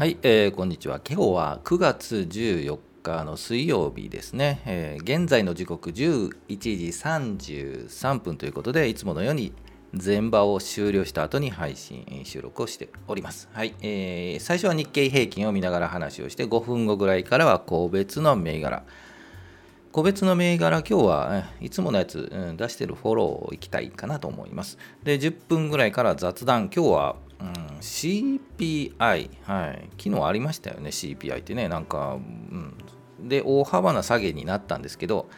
はい、えー、こんにちは。今日は9月14日の水曜日ですね。えー、現在の時刻11時33分ということで、いつものように前場を終了した後に配信収録をしております。はい、えー、最初は日経平均を見ながら話をして、5分後ぐらいからは個別の銘柄。個別の銘柄、今日はいつものやつ、うん、出してるフォローをいきたいかなと思います。で、10分ぐらいから雑談。今日は、CPI、はい、昨日ありましたよね、CPI ってね、なんか、うん、で、大幅な下げになったんですけど、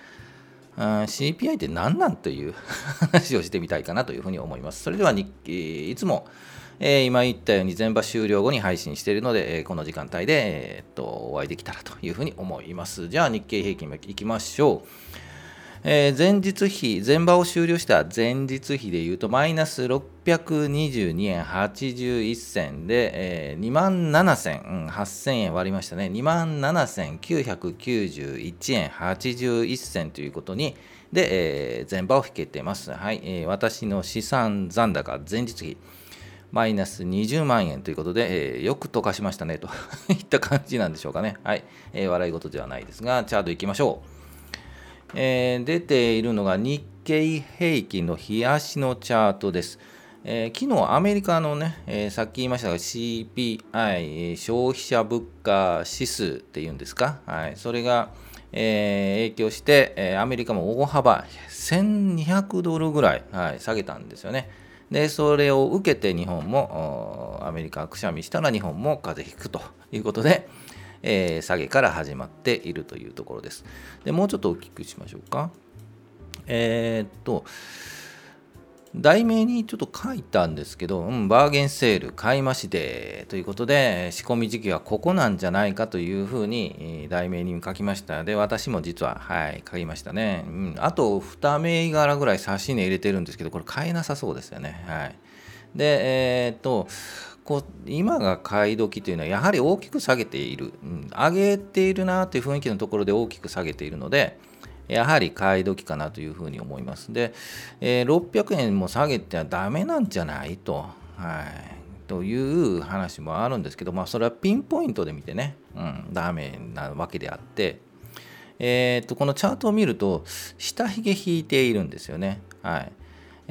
CPI って何なんという 話をしてみたいかなというふうに思います。それでは日いつも、えー、今言ったように全場終了後に配信しているので、えー、この時間帯で、えー、っとお会いできたらというふうに思います。じゃあ日経平均いきましょう。えー、前日比、前場を終了した前日比でいうと、マイナス622円81銭で、えー、2万7000、うん、8000円割りましたね。2万7991円81銭ということに、で、えー、前場を引けてます。はい、えー、私の資産残高、前日比。マイナス20万円ということで、えー、よく溶かしましたねと いった感じなんでしょうかね。はい、えー、笑い事ではないですが、チャートいきましょう。えー、出ているのが日経平均の冷やしのチャートです。えー、昨日アメリカのね、えー、さっき言いましたが CPI、消費者物価指数っていうんですか、はい、それが、えー、影響して、えアメリカも大幅1200ドルぐらい、はい、下げたんですよね。で、それを受けて日本もアメリカくしゃみしたら日本も風邪ひくということで、えー、下げから始まっているというところです。でもうちょっと大きくしましょうか。えー、っと、題名にちょっと書いたんですけど、うん、バーゲンセール買い増しでということで、仕込み時期はここなんじゃないかというふうに題名に書きました。で、私も実は、はい、書きましたね。うん、あと2銘柄ぐらい差し値入れてるんですけど、これ買えなさそうですよね。はい。で、えー、っと、こう今が買い時というのはやはり大きく下げている、うん、上げているなという雰囲気のところで大きく下げているのでやはり買い時かなというふうに思います。で、えー、600円も下げてはダメなんじゃないと、はい、という話もあるんですけど、まあ、それはピンポイントで見てね、うん、ダメなわけであって、えー、とこのチャートを見ると下髭引いているんですよね。はい。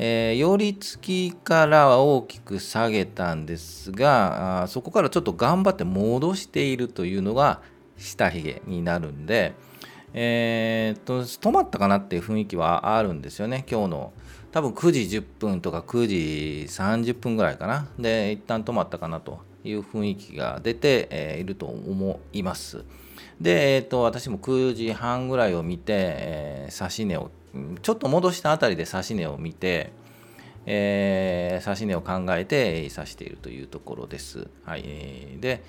えー、寄り付きからは大きく下げたんですがあそこからちょっと頑張って戻しているというのが下髭になるんで、えー、っと止まったかなっていう雰囲気はあるんですよね今日の。多分9時10分とか9時30分ぐらいかな。で一旦止まったかなという雰囲気が出て、えー、いると思います。で、えー、っと私も9時半ぐらいを見て、えー、指し値をちょっと戻したあたりで指し値を見て、えー、指し値を考えて指しているというところです。はい、で、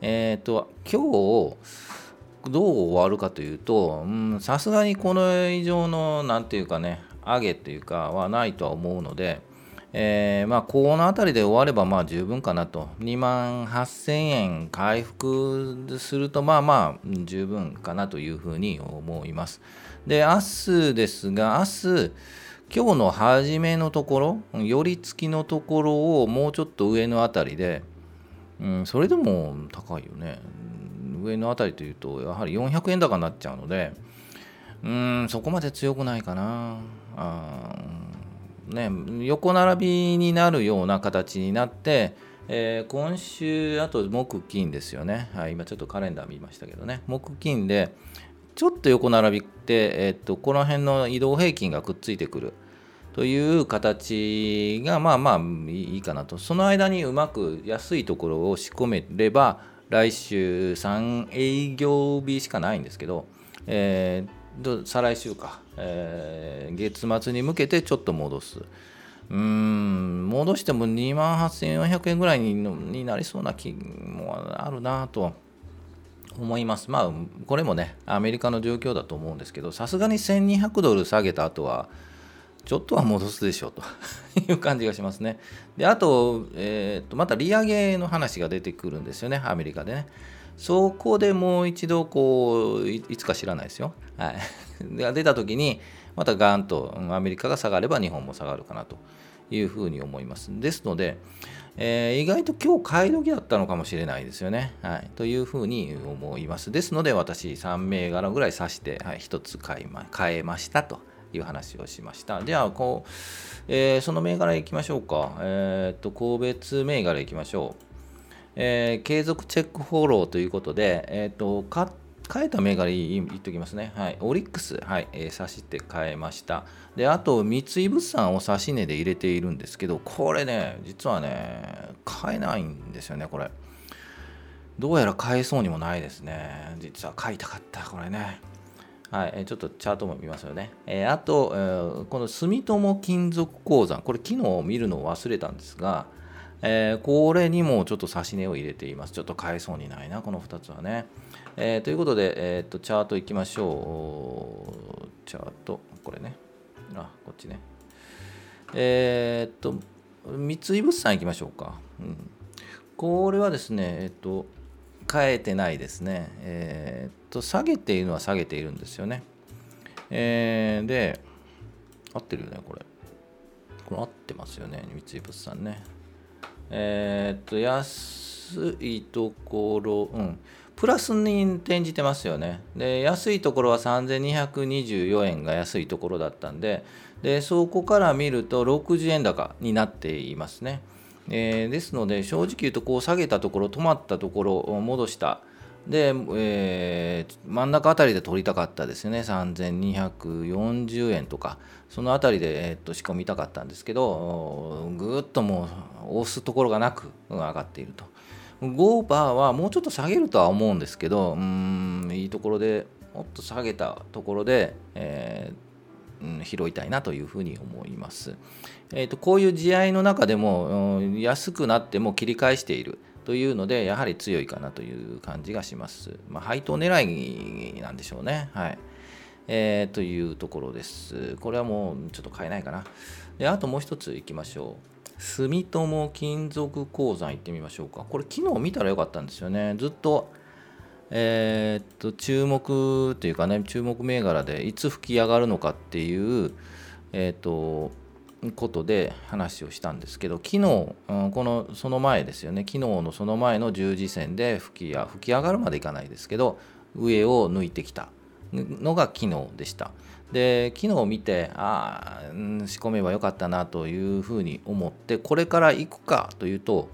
えっ、ー、と、今日、どう終わるかというと、さすがにこの以上の、なんていうかね、上げというかはないとは思うので、えー、まあ、この辺りで終わればまあ十分かなと。2万8000円回復すると、まあまあ十分かなというふうに思います。で、明日ですが、明日、今日の初めのところ、寄り付きのところをもうちょっと上の辺りで、うん、それでも高いよね。上の辺りというと、やはり400円高になっちゃうので、うん、そこまで強くないかな。あね、横並びになるような形になって、えー、今週、あと木金ですよね、はい、今ちょっとカレンダー見ましたけどね、木金で、ちょっと横並びって、え、っとこの辺の移動平均がくっついてくるという形が、まあまあいいかなと、その間にうまく安いところを仕込めれば、来週3営業日しかないんですけど、えー再来週か、えー、月末に向けてちょっと戻す。うん、戻しても2万8400円ぐらいになりそうな気もあるなと思います。まあ、これもね、アメリカの状況だと思うんですけど、さすがに1200ドル下げた後は、ちょっとは戻すでしょうと いう感じがしますね。で、あと、えー、とまた利上げの話が出てくるんですよね、アメリカでね。そこでもう一度こういつか知らないですよ。はい、出た時にまたガンとアメリカが下がれば日本も下がるかなというふうに思います。ですので、えー、意外と今日買い時だったのかもしれないですよね。はい、というふうに思います。ですので私3銘柄ぐらい指して、はい、1つ買い、ま、買えましたという話をしました。ではこう、えー、その銘柄いきましょうか。えっ、と個別銘柄いきましょう。えー、継続チェックフォローということで、えっ、と買っ変えた銘柄言っときますね。はい。オリックス、はい、えー、差して変えました。で、あと、三井物産を差し値で入れているんですけど、これね、実はね、買えないんですよね、これ。どうやら買えそうにもないですね。実は買いたかった、これね。はい、ちょっとチャートも見ますよね。えー、あと、えー、この住友金属鉱山、これ昨日見るのを忘れたんですが、えー、これにもちょっと差し値を入れています。ちょっと買えそうにないな、この2つはね。えー、ということで、えー、っと、チャートいきましょう。チャート、これね。あ、こっちね。えー、っと、三井物産いきましょうか。うん、これはですね、えっと、変えてないですね。え、っと、下げているのは下げているんですよね。えー、で、合ってるよね、これ。これ合ってますよね、三井物産ね。えー、っと、安いところ、うん。プラスに転じてますよね。で、安いところは3224円が安いところだったんで、で、そこから見ると60円高になっていますね。えー、ですので、正直言うと、こう下げたところ、止まったところを戻した。で、えー、真ん中あたりで取りたかったですよね。3240円とか、そのあたりで、えー、っと仕込みたかったんですけど、ぐっともう押すところがなく上がっていると。5バーはもうちょっと下げるとは思うんですけど、うん、いいところでもっと下げたところで、えー、うん、拾いたいなというふうに思います。えーと、こういう試合の中でも、うん、安くなっても切り返しているというので、やはり強いかなという感じがします。まあ、配当狙いなんでしょうね。はい。えー、というところです。これはもうちょっと買えないかな。で、あともう一ついきましょう。住友金属鉱山行ってみましょうか。これ昨日見たらよかったんですよね。ずっと、えー、っと、注目というかね、注目銘柄でいつ吹き上がるのかっていう、えー、っと、ことで話をしたんですけど、昨日、このその前ですよね、昨日のその前の十字線で吹きや吹き上がるまでいかないですけど、上を抜いてきた。のが昨日でした。で昨日見てああ、仕込めばよかったなというふうに思ってこれから行くかというと、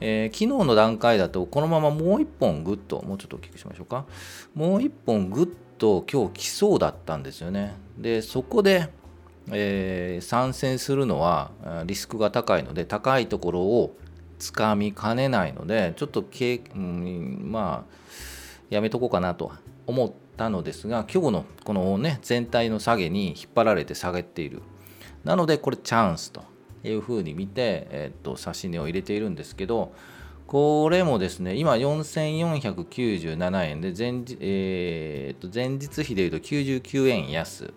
えー、昨日の段階だとこのままもう一本グッともうちょっと大きくしましょうか。もう一本グッと今日来そうだったんですよね。でそこで、えー、参戦するのはリスクが高いので高いところをつかみかねないのでちょっとけ、うん、まあやめとこうかなと思ったのですが今日のこのね全体の下げに引っ張られて下げている。なのでこれチャンスというふうに見て、えっと指し値を入れているんですけどこれもですね今4497円で前,、えー、と前日比でいうと99円安。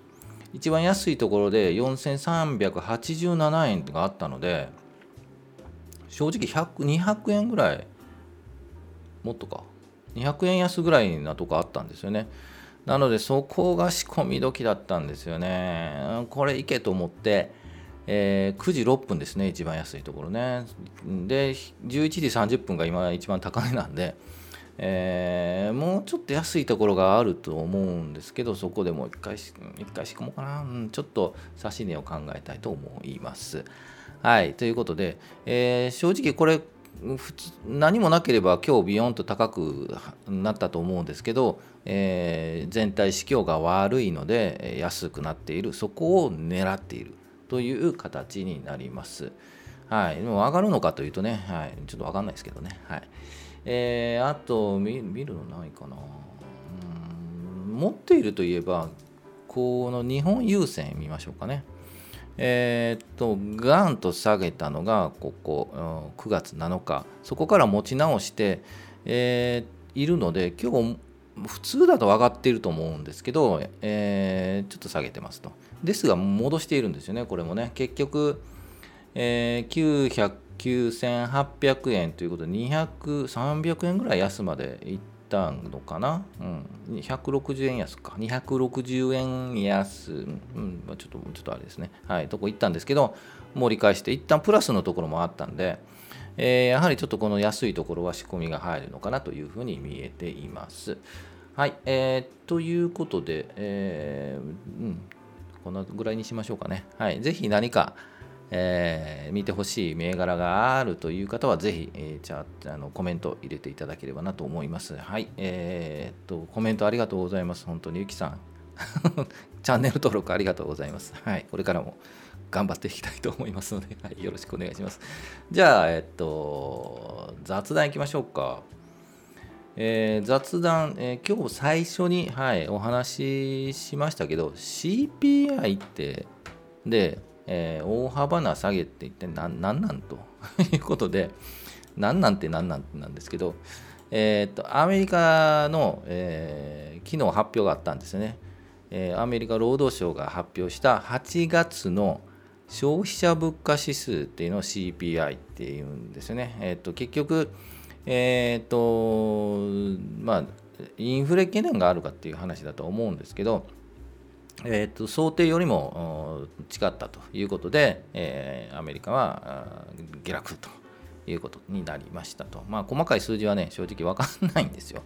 一番安いところで4387円があったので正直200円ぐらいもっとか200円安ぐらいなとこあったんですよね。なのでそこが仕込み時だったんですよね。これいけと思って、えー、9時6分ですね、一番安いところね。で、11時30分が今一番高値なんで、えー、もうちょっと安いところがあると思うんですけど、そこでもう一回一回仕込もうかな、ちょっと指し値を考えたいと思います。はい、ということで、えー、正直これ、普通何もなければ今日ビヨンと高くなったと思うんですけど、えー、全体市況が悪いので安くなっているそこを狙っているという形になります。はい、でも上がるのかというとね、はい、ちょっと分かんないですけどね。はいえー、あと見るのないかな。うん持っているといえばこの日本郵船見ましょうかね。えー、っとガンと下げたのがここ9月7日そこから持ち直して、えー、いるので今日普通だと上がっていると思うんですけど、えー、ちょっと下げてますと。ですが戻しているんですよねこれもね。結局、えー、9800円ということで200、300円ぐらい安までいったのかな、うん、160円安か、260円安、うん、ちょっと、ちょっとあれですね、はい、とこ行ったんですけど、盛り返して一旦プラスのところもあったんで、えー、やはりちょっとこの安いところは仕込みが入るのかなというふうに見えています。はい、えー、ということで、えー、うん、このぐらいにしましょうかね。はい、ぜひ何か、えー、見てほしい銘柄があるという方は、ぜひ、えー、じゃああのコメント入れていただければなと思います。はい、えー、っと、コメントありがとうございます。本当にゆきさん。チャンネル登録ありがとうございます。はい、これからも頑張っていきたいと思いますので、はい、よろしくお願いします。じゃあ、えっと、雑談いきましょうか。えー、雑談、えー、今日最初に、はい、お話ししましたけど CPI ってで、えー、大幅な下げって一体何何なんと？いうことで何なんて何なんてなんですけど、えー、っとアメリカの、えー、昨日発表があったんですね、えー、アメリカ労働省が発表した8月の消費者物価指数っていうのを CPI っていうんですよね、えー、っと結局えっ、とまあインフレ懸念があるかっていう話だと思うんですけど、えーと、想定よりも違ったということで、えー、アメリカは下落ということになりましたと。まあ、細かい数字はね、正直分かんないんですよ。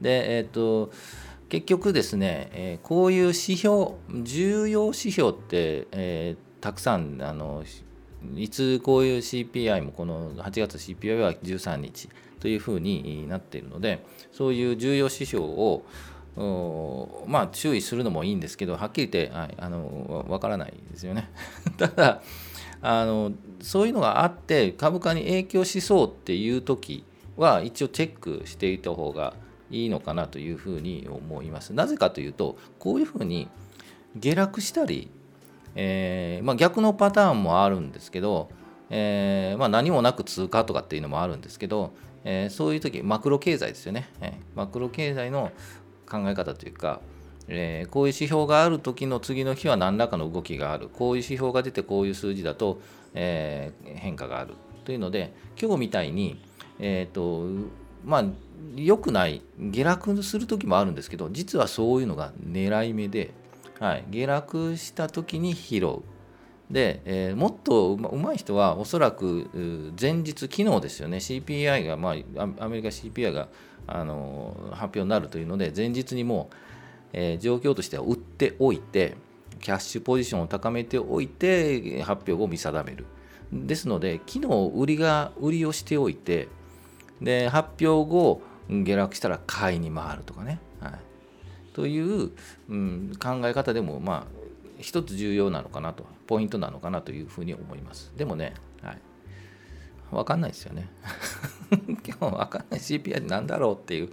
で、えっ、ー、と、結局ですね、えー、こういう指標、重要指標って、えー、たくさんあのいつこういう CPI もこの8月 CPI は13日というふうになっているのでそういう重要指標をまあ注意するのもいいんですけどはっきり言って、はい、あの分からないですよね。ただあのそういうのがあって株価に影響しそうっていう時は一応チェックしていた方がいいのかなというふうに思います。なぜかというとこういうふうに下落したりえー、まあ、逆のパターンもあるんですけど、えー、まあ、何もなく通過とかっていうのもあるんですけど、えー、そういう時マクロ経済ですよね、えマクロ経済の考え方というか、えこういう指標がある時の次の日は何らかの動きがあるこういう指標が出てこういう数字だと、え変化があるというので今日みたいに、えーとまあ、良くない下落する時もあるんですけど実はそういうのが狙い目で、はい、下落した時に拾う。で、えー、もっとうまい人はおそらく前日、昨日ですよね、CPI が、まあ、アメリカ CPI があの発表になるというので、前日にもう、えー、状況としては売っておいて、キャッシュポジションを高めておいて、発表を見定める。ですので、昨日売りが売りをしておいて、で発表後、下落したら買いに回るとかね。はいという、うん、考え方でもまあ一つ重要なのかなとポイントなのかなというふうに思います。でもね、はい、分かんないですよね。今日分かんない。CPI なんだろうっていう、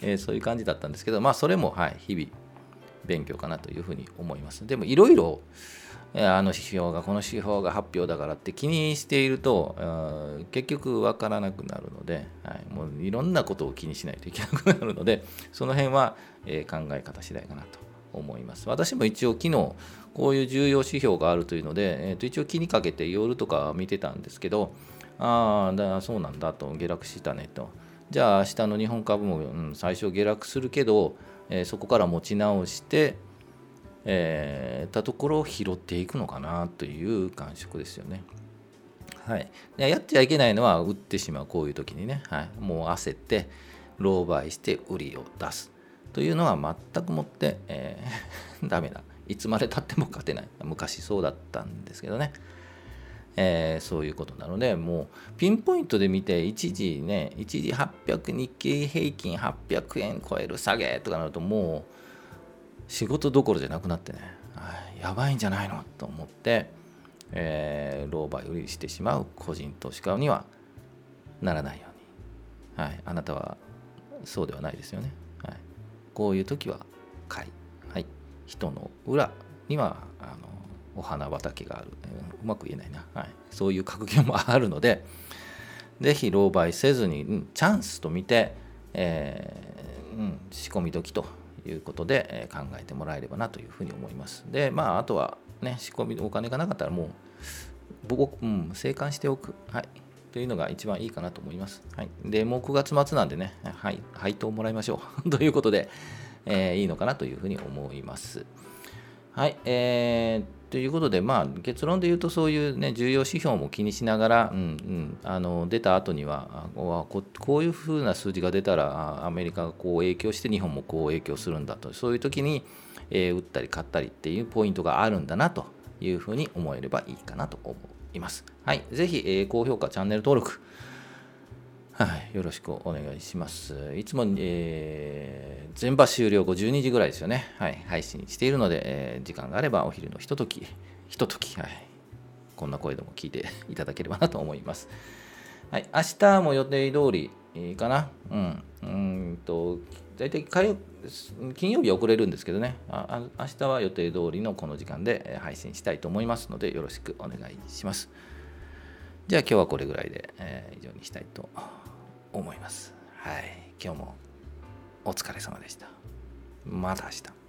えー、そういう感じだったんですけどまあそれも、はい、日々勉強かなというふうに思います。でもいろいろあの指標がこの指標が発表だからって気にしていると結局分からなくなるので、はい、もういろんなことを気にしないといけなくなるのでその辺は、え考え方次第かなと思います。私も一応昨日こういう重要指標があるというので、えー、と一応気にかけて夜とか見てたんですけどああそうなんだと下落したねと。じゃあ明日の日本株も、うん、最初下落するけど、えー、そこから持ち直してえー、たところを拾っていくのかなという感触ですよね。はい、やっちゃいけないのは売ってしまうこういう時にね、はい、もう焦って狼狽して売りを出す。というのは全くもって、えー、ダメだ。いつまでたっても勝てない。昔そうだったんですけどね、えー、そういうことなのでもうピンポイントで見て一時ね一時800日経平均800円超える下げとかなるともう仕事どころじゃなくなってね。やばいんじゃないのと思って、えー、狼狽売りしてしまう。個人投資家にはならないように、はい、あなたはそうではないですよね、こういう時は買い、はい、人の裏にはあのお花畑がある、うまく言えないな、はい、そういう格言もあるのでぜひ狼狽せずに、うん、チャンスと見て、えーうん、仕込み時ということでえ考えてもらえればなというふうに思います。で、まあ、あとはね、仕込みお金がなかったらもう、僕、うん、生還しておく。はい。というのが一番いいかなと思います。はい。で、もう9月末なんでね、はい、配当もらいましょう。ということで、えー、いいのかなというふうに思います。はい、えー、ということで、まあ、結論で言うとそういう、ね、重要指標も気にしながら、うんうん、あの出た後にはここういうふうな数字が出たらアメリカがこう影響して日本もこう影響するんだとそういう時に、えー、打ったり買ったりっていうポイントがあるんだなというふうに思えればいいかなと思います。はい、ぜひ、えー、高評価、チャンネル登録、はい、よろしくお願いします。いつも、えー、全場終了後12時ぐらいですよね。はい、配信しているので、えー、時間があればお昼のひととき、ひととき、はい、こんな声でも聞いていただければなと思います。はい、明日も予定通り、かな。うん。うんと、大体火曜金曜日遅れるんですけどね。あ明日は予定通りのこの時間で配信したいと思いますのでよろしくお願いします。じゃあ今日はこれぐらいで、えー、以上にしたいと思います。はい。今日もお疲れ様でした。また明日。